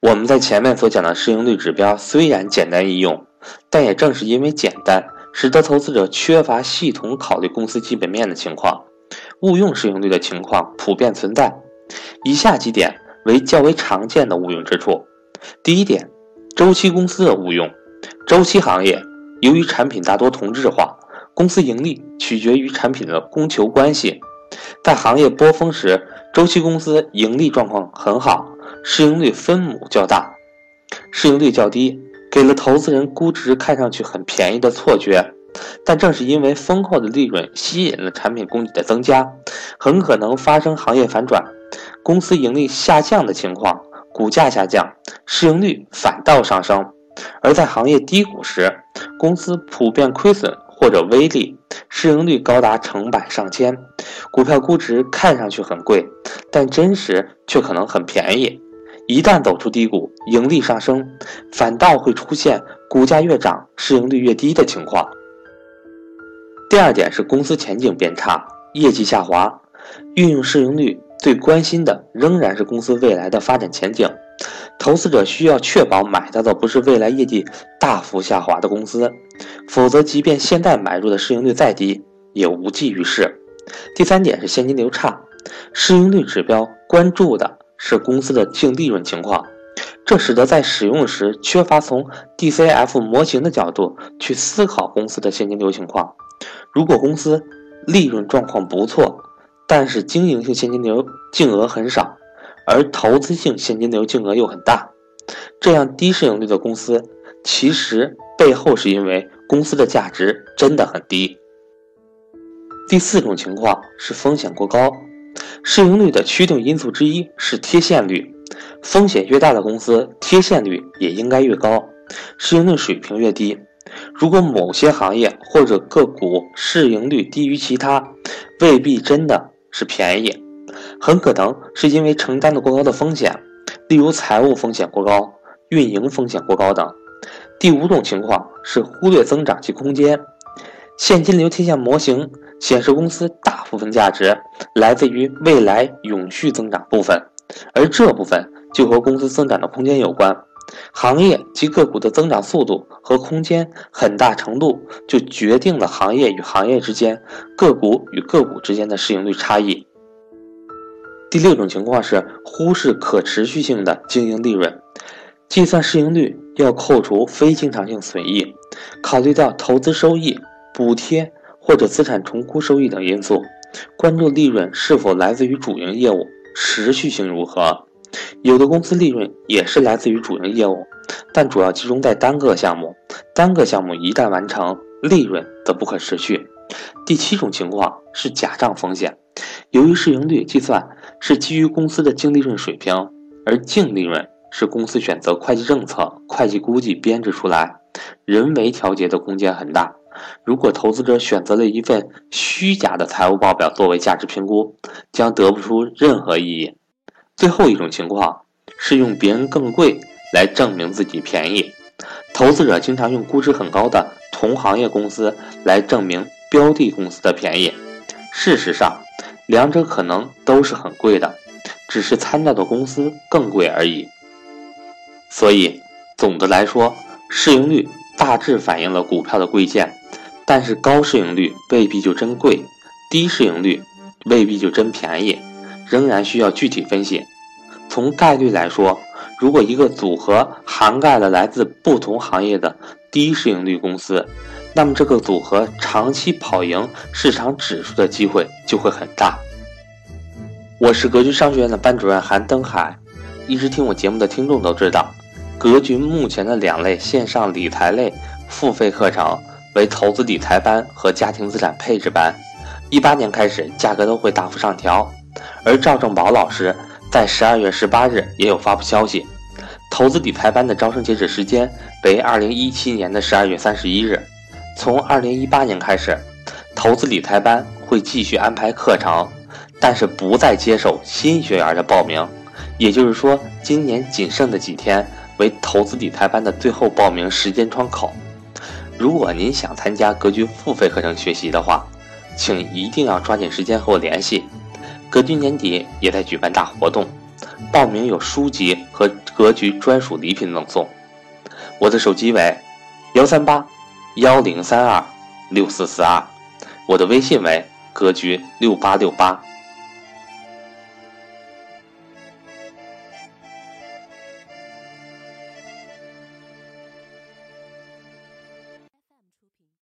我们在前面所讲的市盈率指标虽然简单易用，但也正是因为简单，使得投资者缺乏系统考虑公司基本面的情况，误用市盈率的情况普遍存在。以下几点为较为常见的误用之处。第一点，周期公司的误用。周期行业由于产品大多同质化，公司盈利取决于产品的供求关系。在行业波峰时，周期公司盈利状况很好。市盈率分母较大，市盈率较低，给了投资人估值看上去很便宜的错觉。但正是因为丰厚的利润吸引了产品供给的增加，很可能发生行业反转，公司盈利下降的情况，股价下降，市盈率反倒上升。而在行业低谷时，公司普遍亏损或者微利，市盈率高达成百上千，股票估值看上去很贵，但真实却可能很便宜。一旦走出低谷，盈利上升，反倒会出现股价越涨，市盈率越低的情况。第二点是公司前景变差，业绩下滑。运用市盈率最关心的仍然是公司未来的发展前景。投资者需要确保买到的不是未来业绩大幅下滑的公司，否则即便现在买入的市盈率再低，也无济于事。第三点是现金流差，市盈率指标关注的。是公司的净利润情况，这使得在使用时缺乏从 DCF 模型的角度去思考公司的现金流情况。如果公司利润状况不错，但是经营性现金流净额很少，而投资性现金流净额又很大，这样低市盈率的公司，其实背后是因为公司的价值真的很低。第四种情况是风险过高。市盈率的驱动因素之一是贴现率，风险越大的公司，贴现率也应该越高，市盈率水平越低。如果某些行业或者个股市盈率低于其他，未必真的是便宜，很可能是因为承担了过高的风险，例如财务风险过高、运营风险过高等。第五种情况是忽略增长及空间，现金流贴现模型。显示公司大部分价值来自于未来永续增长部分，而这部分就和公司增长的空间有关。行业及个股的增长速度和空间，很大程度就决定了行业与行业之间、个股与个股之间的市盈率差异。第六种情况是忽视可持续性的经营利润，计算市盈率要扣除非经常性损益，考虑到投资收益、补贴。或者资产重估收益等因素，关注利润是否来自于主营业务，持续性如何。有的公司利润也是来自于主营业务，但主要集中在单个项目，单个项目一旦完成，利润则不可持续。第七种情况是假账风险，由于市盈率计算是基于公司的净利润水平，而净利润是公司选择会计政策、会计估计编制出来，人为调节的空间很大。如果投资者选择了一份虚假的财务报表作为价值评估，将得不出任何意义。最后一种情况是用别人更贵来证明自己便宜。投资者经常用估值很高的同行业公司来证明标的公司的便宜。事实上，两者可能都是很贵的，只是参照的公司更贵而已。所以，总的来说，市盈率大致反映了股票的贵贱。但是高市盈率未必就真贵，低市盈率未必就真便宜，仍然需要具体分析。从概率来说，如果一个组合涵盖了来自不同行业的低市盈率公司，那么这个组合长期跑赢市场指数的机会就会很大。我是格局商学院的班主任韩登海，一直听我节目的听众都知道，格局目前的两类线上理财类付费课程。为投资理财班和家庭资产配置班，一八年开始价格都会大幅上调。而赵正宝老师在十二月十八日也有发布消息，投资理财班的招生截止时间为二零一七年的十二月三十一日。从二零一八年开始，投资理财班会继续安排课程，但是不再接受新学员的报名。也就是说，今年仅剩的几天为投资理财班的最后报名时间窗口。如果您想参加格局付费课程学习的话，请一定要抓紧时间和我联系。格局年底也在举办大活动，报名有书籍和格局专属礼品赠送。我的手机为幺三八幺零三二六四四二，我的微信为格局六八六八。